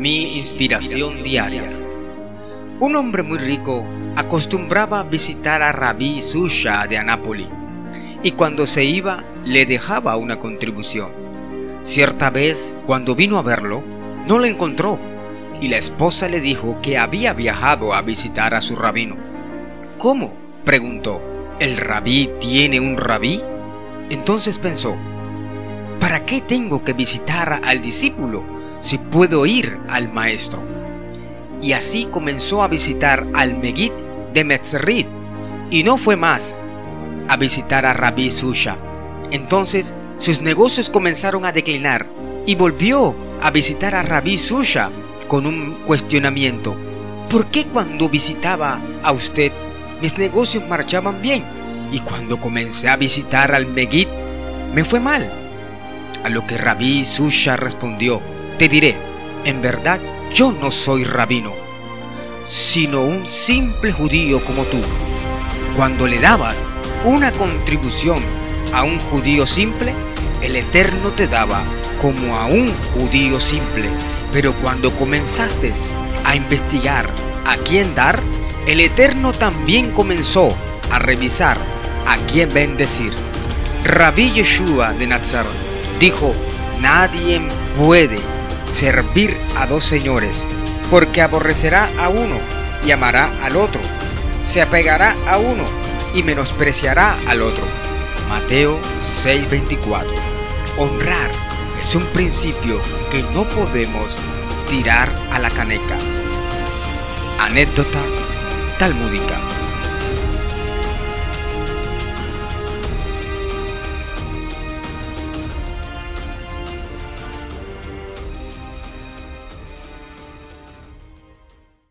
Mi inspiración diaria. Un hombre muy rico acostumbraba visitar a Rabí Susha de Anápoli y cuando se iba le dejaba una contribución. Cierta vez, cuando vino a verlo, no lo encontró y la esposa le dijo que había viajado a visitar a su rabino. ¿Cómo? preguntó. ¿El rabí tiene un rabí? Entonces pensó, ¿para qué tengo que visitar al discípulo si puedo ir al maestro? Y así comenzó a visitar al Megid de Metzrit y no fue más a visitar a Rabí Susha. Entonces sus negocios comenzaron a declinar y volvió a visitar a Rabí Susha con un cuestionamiento. ¿Por qué cuando visitaba a usted mis negocios marchaban bien y cuando comencé a visitar al Megid me fue mal? A lo que Rabí Susha respondió, te diré, en verdad yo no soy rabino, sino un simple judío como tú. Cuando le dabas una contribución a un judío simple, el Eterno te daba como a un judío simple pero cuando comenzaste a investigar a quién dar, el Eterno también comenzó a revisar a quién bendecir. Rabí Yeshua de Nazaret dijo, nadie puede servir a dos señores, porque aborrecerá a uno y amará al otro, se apegará a uno y menospreciará al otro. Mateo 6:24. Honrar es un principio que no podemos tirar a la caneca. Anécdota talmúdica.